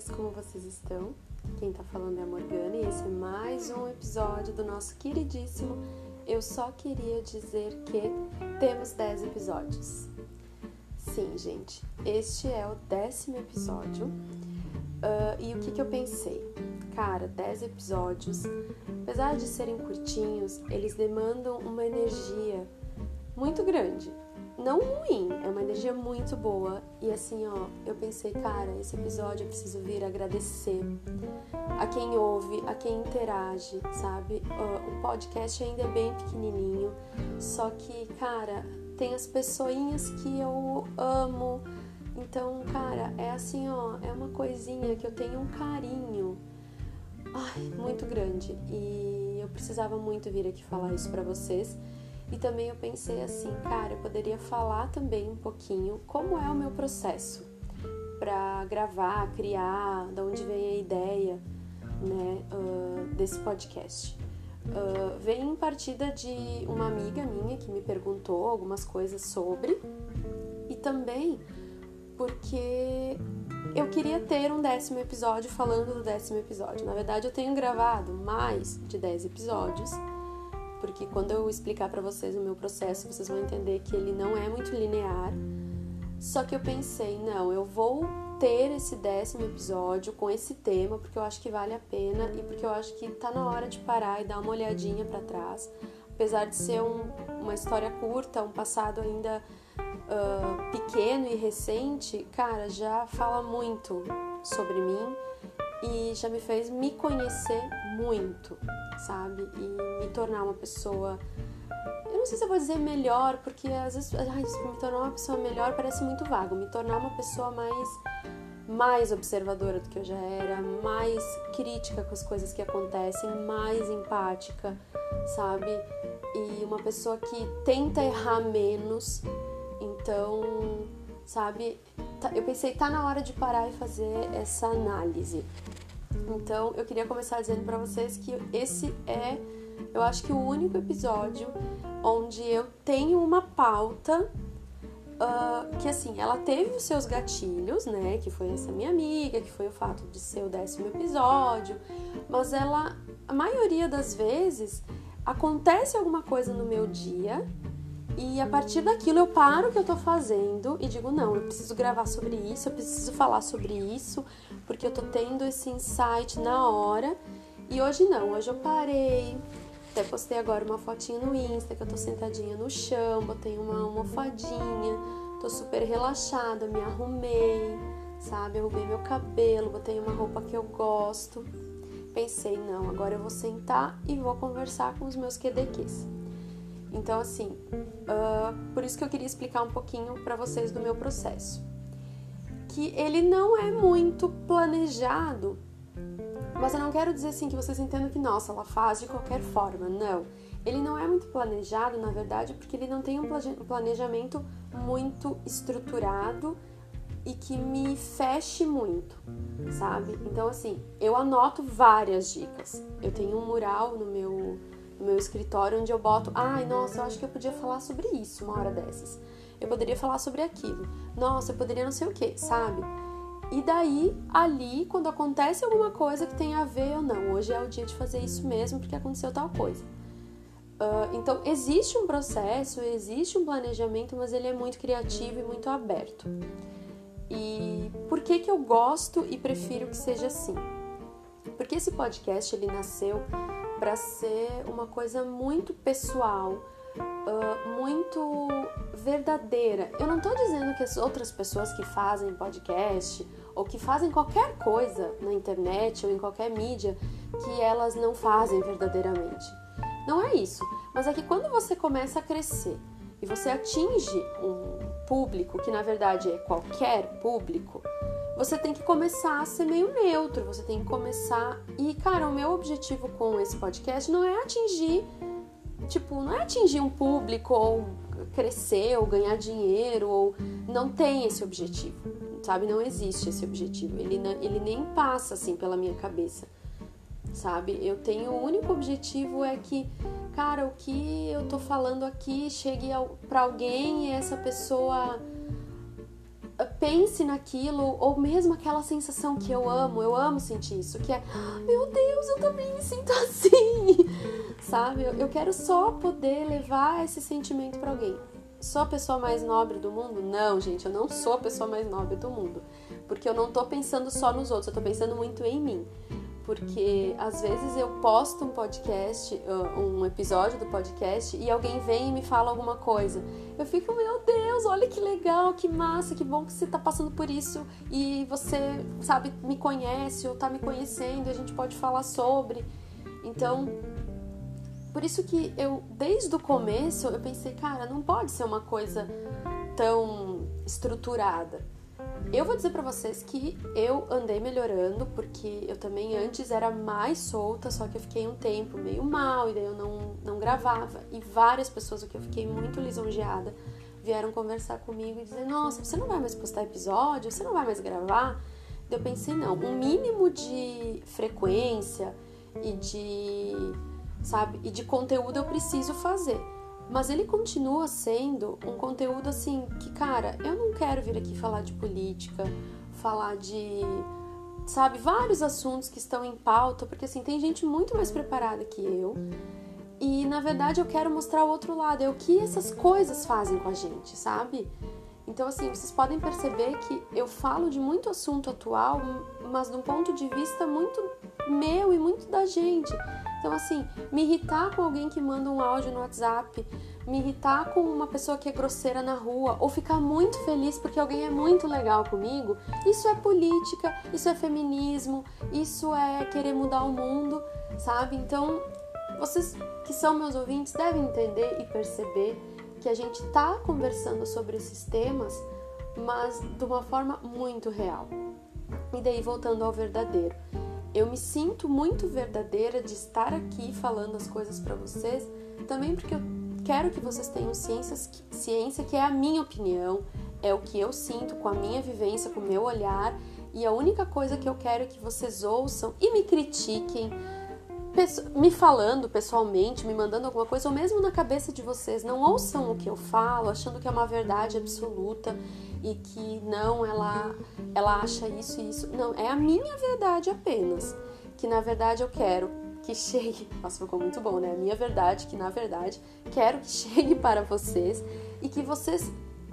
vocês, como vocês estão? Quem tá falando é a Morgana e esse é mais um episódio do nosso queridíssimo Eu Só Queria Dizer Que temos 10 episódios. Sim, gente, este é o décimo episódio uh, e o que, que eu pensei? Cara, 10 episódios, apesar de serem curtinhos, eles demandam uma energia muito grande não ruim, é uma energia muito boa. E assim, ó, eu pensei, cara, esse episódio eu preciso vir agradecer a quem ouve, a quem interage, sabe? O podcast ainda é bem pequenininho, só que, cara, tem as pessoinhas que eu amo. Então, cara, é assim, ó, é uma coisinha que eu tenho um carinho ai, muito grande. E eu precisava muito vir aqui falar isso para vocês. E também eu pensei assim, cara, eu poderia falar também um pouquinho como é o meu processo para gravar, criar, da onde vem a ideia, né, uh, desse podcast. Uh, vem em partida de uma amiga minha que me perguntou algumas coisas sobre e também porque eu queria ter um décimo episódio falando do décimo episódio. Na verdade, eu tenho gravado mais de dez episódios porque quando eu explicar para vocês o meu processo, vocês vão entender que ele não é muito linear. Só que eu pensei, não, eu vou ter esse décimo episódio com esse tema, porque eu acho que vale a pena e porque eu acho que tá na hora de parar e dar uma olhadinha para trás. Apesar de ser um, uma história curta, um passado ainda uh, pequeno e recente, cara, já fala muito sobre mim e já me fez me conhecer muito, sabe? E me tornar uma pessoa. Eu não sei se eu vou dizer melhor, porque às vezes ai, me tornar uma pessoa melhor parece muito vago. Me tornar uma pessoa mais mais observadora do que eu já era, mais crítica com as coisas que acontecem, mais empática, sabe? E uma pessoa que tenta errar menos. Então, sabe? Tá, eu pensei, tá na hora de parar e fazer essa análise. Então, eu queria começar dizendo para vocês que esse é, eu acho que o único episódio onde eu tenho uma pauta uh, que, assim, ela teve os seus gatilhos, né? Que foi essa minha amiga, que foi o fato de ser o décimo episódio, mas ela, a maioria das vezes, acontece alguma coisa no meu dia e a partir daquilo eu paro o que eu tô fazendo e digo: não, eu preciso gravar sobre isso, eu preciso falar sobre isso, porque eu tô tendo esse insight na hora. E hoje não, hoje eu parei. Até postei agora uma fotinha no Insta que eu tô sentadinha no chão, botei uma almofadinha, tô super relaxada, me arrumei, sabe? Arrumei meu cabelo, botei uma roupa que eu gosto. Pensei, não, agora eu vou sentar e vou conversar com os meus QDQs. Então, assim, uh, por isso que eu queria explicar um pouquinho para vocês do meu processo. Que ele não é muito planejado, mas eu não quero dizer assim que vocês entendam que, nossa, ela faz de qualquer forma. Não. Ele não é muito planejado, na verdade, porque ele não tem um planejamento muito estruturado e que me feche muito, sabe? Então, assim, eu anoto várias dicas. Eu tenho um mural no meu meu escritório onde eu boto, ai, nossa, eu acho que eu podia falar sobre isso uma hora dessas. Eu poderia falar sobre aquilo. Nossa, eu poderia não sei o que, sabe? E daí, ali, quando acontece alguma coisa que tem a ver ou não, hoje é o dia de fazer isso mesmo porque aconteceu tal coisa. Uh, então, existe um processo, existe um planejamento, mas ele é muito criativo e muito aberto. E por que, que eu gosto e prefiro que seja assim? Porque esse podcast ele nasceu para ser uma coisa muito pessoal, uh, muito verdadeira. Eu não estou dizendo que as outras pessoas que fazem podcast ou que fazem qualquer coisa na internet ou em qualquer mídia que elas não fazem verdadeiramente. Não é isso. Mas é que quando você começa a crescer e você atinge um público que na verdade é qualquer público, você tem que começar a ser meio neutro, você tem que começar. E, cara, o meu objetivo com esse podcast não é atingir, tipo, não é atingir um público ou crescer ou ganhar dinheiro, ou não tem esse objetivo, sabe? Não existe esse objetivo, ele, ele nem passa assim pela minha cabeça, sabe? Eu tenho, o único objetivo é que, cara, o que eu tô falando aqui chegue para alguém e essa pessoa pense naquilo, ou mesmo aquela sensação que eu amo, eu amo sentir isso, que é, meu Deus, eu também me sinto assim, sabe? Eu, eu quero só poder levar esse sentimento para alguém. Sou a pessoa mais nobre do mundo? Não, gente, eu não sou a pessoa mais nobre do mundo. Porque eu não tô pensando só nos outros, eu tô pensando muito em mim porque às vezes eu posto um podcast, um episódio do podcast e alguém vem e me fala alguma coisa. Eu fico, meu Deus, olha que legal, que massa, que bom que você tá passando por isso e você, sabe, me conhece ou tá me conhecendo, a gente pode falar sobre. Então, por isso que eu, desde o começo, eu pensei, cara, não pode ser uma coisa tão estruturada. Eu vou dizer para vocês que eu andei melhorando, porque eu também antes era mais solta, só que eu fiquei um tempo meio mal e daí eu não, não gravava. E várias pessoas, o que eu fiquei muito lisonjeada, vieram conversar comigo e dizer: Nossa, você não vai mais postar episódio? Você não vai mais gravar? Eu pensei: Não, um mínimo de frequência e de, sabe, e de conteúdo eu preciso fazer. Mas ele continua sendo um conteúdo assim que, cara, eu não quero vir aqui falar de política, falar de, sabe, vários assuntos que estão em pauta, porque assim, tem gente muito mais preparada que eu. E na verdade eu quero mostrar o outro lado, é o que essas coisas fazem com a gente, sabe? Então, assim, vocês podem perceber que eu falo de muito assunto atual, mas de um ponto de vista muito meu e muito da gente. Então, assim, me irritar com alguém que manda um áudio no WhatsApp, me irritar com uma pessoa que é grosseira na rua, ou ficar muito feliz porque alguém é muito legal comigo, isso é política, isso é feminismo, isso é querer mudar o mundo, sabe? Então, vocês que são meus ouvintes devem entender e perceber que a gente tá conversando sobre esses temas, mas de uma forma muito real. E daí, voltando ao verdadeiro eu me sinto muito verdadeira de estar aqui falando as coisas para vocês, também porque eu quero que vocês tenham ciências, ciência que é a minha opinião, é o que eu sinto com a minha vivência, com o meu olhar, e a única coisa que eu quero é que vocês ouçam e me critiquem, me falando pessoalmente, me mandando alguma coisa, ou mesmo na cabeça de vocês, não ouçam o que eu falo, achando que é uma verdade absoluta e que não, ela, ela acha isso e isso. Não, é a minha verdade apenas. Que na verdade eu quero que chegue. Nossa, ficou muito bom, né? A minha verdade, que na verdade quero que chegue para vocês e que vocês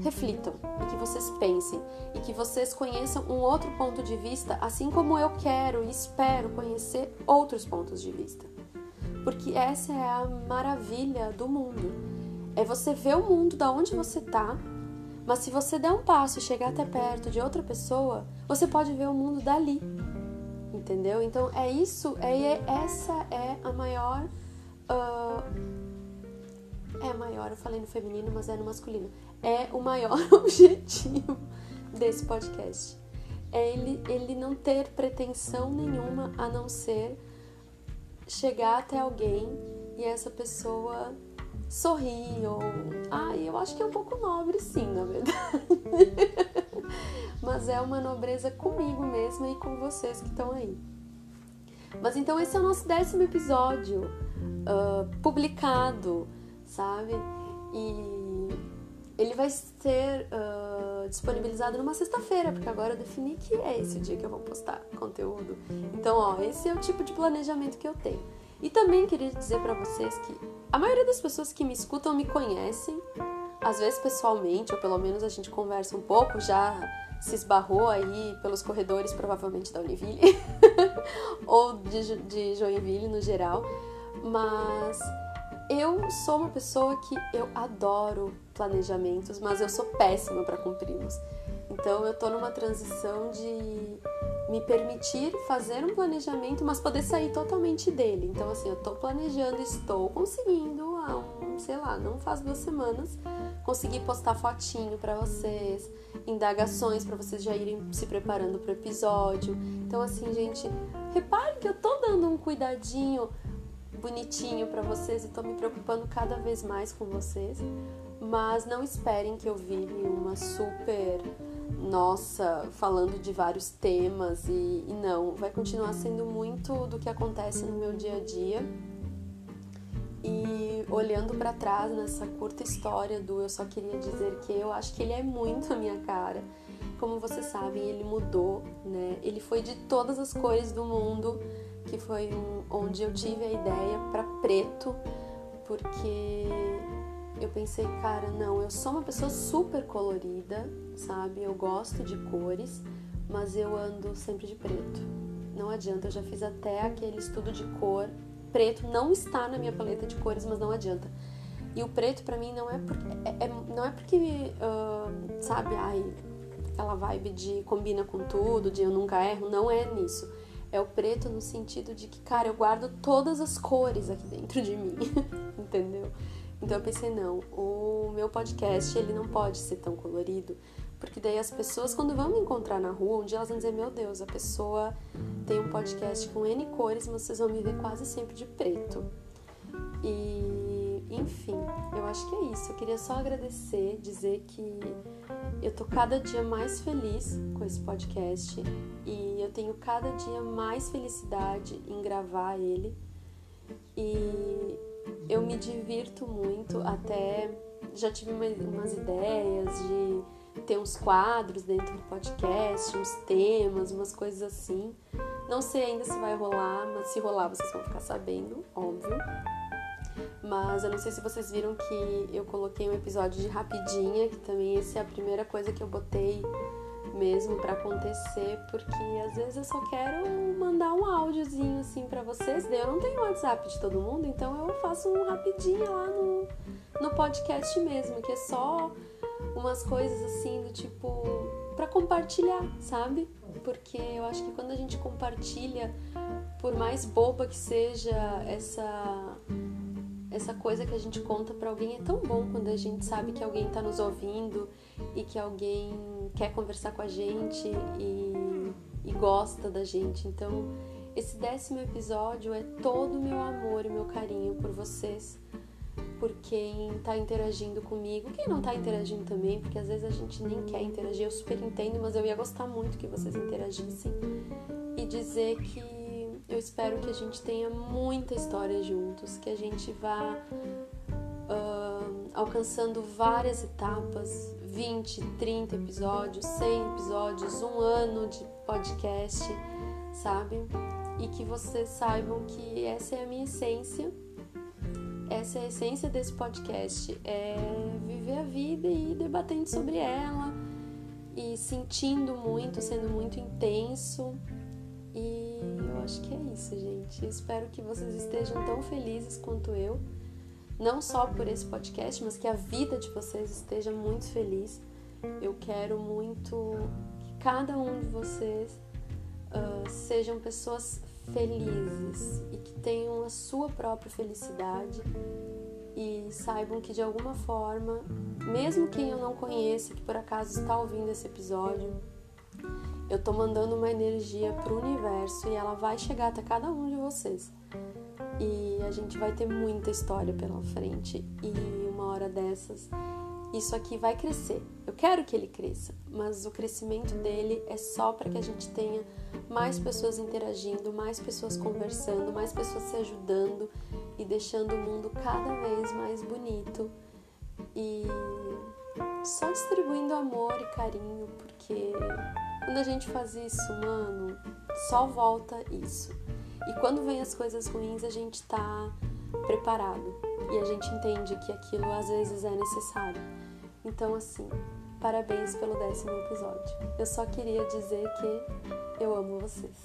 reflitam, e que vocês pensem, e que vocês conheçam um outro ponto de vista, assim como eu quero e espero conhecer outros pontos de vista. Porque essa é a maravilha do mundo. É você ver o mundo da onde você tá mas se você der um passo e chegar até perto de outra pessoa, você pode ver o mundo dali. Entendeu? Então é isso, é, essa é a maior. Uh, é maior, eu falei no feminino, mas é no masculino. É o maior objetivo desse podcast. É ele, ele não ter pretensão nenhuma a não ser chegar até alguém e essa pessoa sorrir ou. Ah, eu acho que é um pouco nobre, sim, na verdade. Mas é uma nobreza comigo mesma e com vocês que estão aí. Mas então esse é o nosso décimo episódio uh, publicado, sabe? E ele vai ser uh, disponibilizado numa sexta-feira, porque agora eu defini que é esse o dia que eu vou postar conteúdo. Então, ó, esse é o tipo de planejamento que eu tenho. E também queria dizer para vocês que a maioria das pessoas que me escutam me conhecem, às vezes pessoalmente, ou pelo menos a gente conversa um pouco, já se esbarrou aí pelos corredores, provavelmente da Univille, ou de, de Joinville no geral, mas eu sou uma pessoa que eu adoro planejamentos, mas eu sou péssima para cumpri-los. Então eu tô numa transição de me permitir fazer um planejamento, mas poder sair totalmente dele. Então, assim, eu tô planejando, estou conseguindo há um, sei lá, não faz duas semanas, conseguir postar fotinho para vocês, indagações para vocês já irem se preparando pro episódio. Então, assim, gente, repare que eu tô dando um cuidadinho bonitinho para vocês e tô me preocupando cada vez mais com vocês. Mas não esperem que eu vire uma super nossa, falando de vários temas e, e, não, vai continuar sendo muito do que acontece no meu dia a dia. E olhando para trás nessa curta história do eu só queria dizer que eu acho que ele é muito a minha cara. como vocês sabem, ele mudou, né? Ele foi de todas as cores do mundo, que foi onde eu tive a ideia para preto, porque eu pensei, cara, não, eu sou uma pessoa super colorida, sabe? Eu gosto de cores, mas eu ando sempre de preto. Não adianta, eu já fiz até aquele estudo de cor. Preto não está na minha paleta de cores, mas não adianta. E o preto para mim não é porque, é, é, não é porque uh, sabe, ai, aquela vibe de combina com tudo, de eu nunca erro, não é nisso. É o preto no sentido de que, cara, eu guardo todas as cores aqui dentro de mim, entendeu? Então eu pensei, não, o meu podcast ele não pode ser tão colorido, porque daí as pessoas, quando vão me encontrar na rua, um dia elas vão dizer, meu Deus, a pessoa tem um podcast com N cores, mas vocês vão me ver quase sempre de preto. E, enfim, eu acho que é isso. Eu queria só agradecer, dizer que eu tô cada dia mais feliz com esse podcast e eu tenho cada dia mais felicidade em gravar ele. E eu me divirto muito, até já tive umas ideias de ter uns quadros dentro do podcast, uns temas, umas coisas assim. Não sei ainda se vai rolar, mas se rolar vocês vão ficar sabendo, óbvio. Mas eu não sei se vocês viram que eu coloquei um episódio de rapidinha, que também essa é a primeira coisa que eu botei mesmo para acontecer, porque às vezes eu só quero mandar um áudiozinho assim para vocês. Eu não tenho WhatsApp de todo mundo, então eu faço um rapidinho lá no, no podcast mesmo, que é só umas coisas assim do tipo para compartilhar, sabe? Porque eu acho que quando a gente compartilha, por mais boba que seja essa essa coisa que a gente conta para alguém é tão bom quando a gente sabe que alguém tá nos ouvindo e que alguém quer conversar com a gente e, e gosta da gente. Então, esse décimo episódio é todo o meu amor e meu carinho por vocês por quem tá interagindo comigo, quem não tá interagindo também, porque às vezes a gente nem quer interagir, eu super entendo, mas eu ia gostar muito que vocês interagissem e dizer que eu espero que a gente tenha muita história juntos, que a gente vá uh, alcançando várias etapas 20, 30 episódios, 100 episódios, um ano de podcast, sabe? E que vocês saibam que essa é a minha essência essa é a essência desse podcast, é viver a vida e ir debatendo sobre ela e sentindo muito, sendo muito intenso. E acho que é isso, gente. Espero que vocês estejam tão felizes quanto eu, não só por esse podcast, mas que a vida de vocês esteja muito feliz. Eu quero muito que cada um de vocês uh, sejam pessoas felizes e que tenham a sua própria felicidade e saibam que de alguma forma, mesmo quem eu não conheça, que por acaso está ouvindo esse episódio, eu tô mandando uma energia pro universo e ela vai chegar até cada um de vocês. E a gente vai ter muita história pela frente e uma hora dessas isso aqui vai crescer. Eu quero que ele cresça, mas o crescimento dele é só para que a gente tenha mais pessoas interagindo, mais pessoas conversando, mais pessoas se ajudando e deixando o mundo cada vez mais bonito e só distribuindo amor e carinho, porque quando a gente faz isso, mano, só volta isso. E quando vem as coisas ruins, a gente tá preparado e a gente entende que aquilo às vezes é necessário. Então, assim, parabéns pelo décimo episódio. Eu só queria dizer que eu amo vocês.